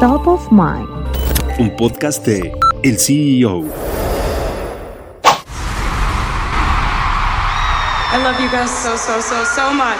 Top of Mind. Un podcast de El CEO. I love you guys so, so, so, so much.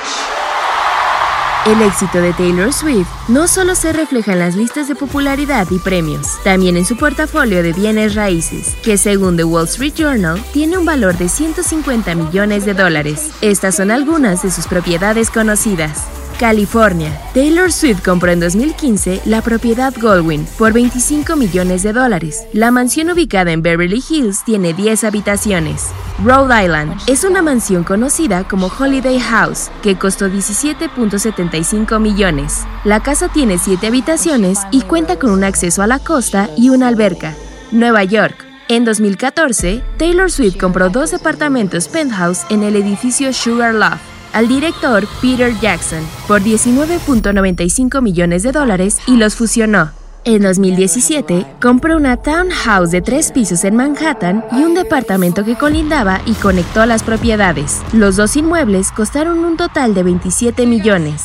El éxito de Taylor Swift no solo se refleja en las listas de popularidad y premios, también en su portafolio de bienes raíces, que según The Wall Street Journal tiene un valor de 150 millones de dólares. Estas son algunas de sus propiedades conocidas. California. Taylor Swift compró en 2015 la propiedad Goldwyn por 25 millones de dólares. La mansión ubicada en Beverly Hills tiene 10 habitaciones. Rhode Island es una mansión conocida como Holiday House que costó 17.75 millones. La casa tiene 7 habitaciones y cuenta con un acceso a la costa y una alberca. Nueva York. En 2014, Taylor Swift compró dos departamentos penthouse en el edificio Sugar Loft al director Peter Jackson por 19.95 millones de dólares y los fusionó. En 2017, compró una townhouse de tres pisos en Manhattan y un departamento que colindaba y conectó las propiedades. Los dos inmuebles costaron un total de 27 millones.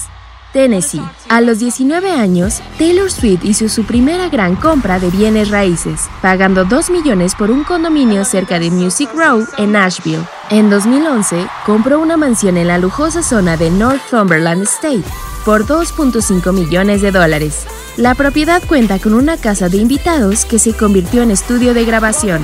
Tennessee. A los 19 años, Taylor Swift hizo su primera gran compra de bienes raíces, pagando 2 millones por un condominio cerca de Music Row en Nashville. En 2011, compró una mansión en la lujosa zona de Northumberland State por 2.5 millones de dólares. La propiedad cuenta con una casa de invitados que se convirtió en estudio de grabación.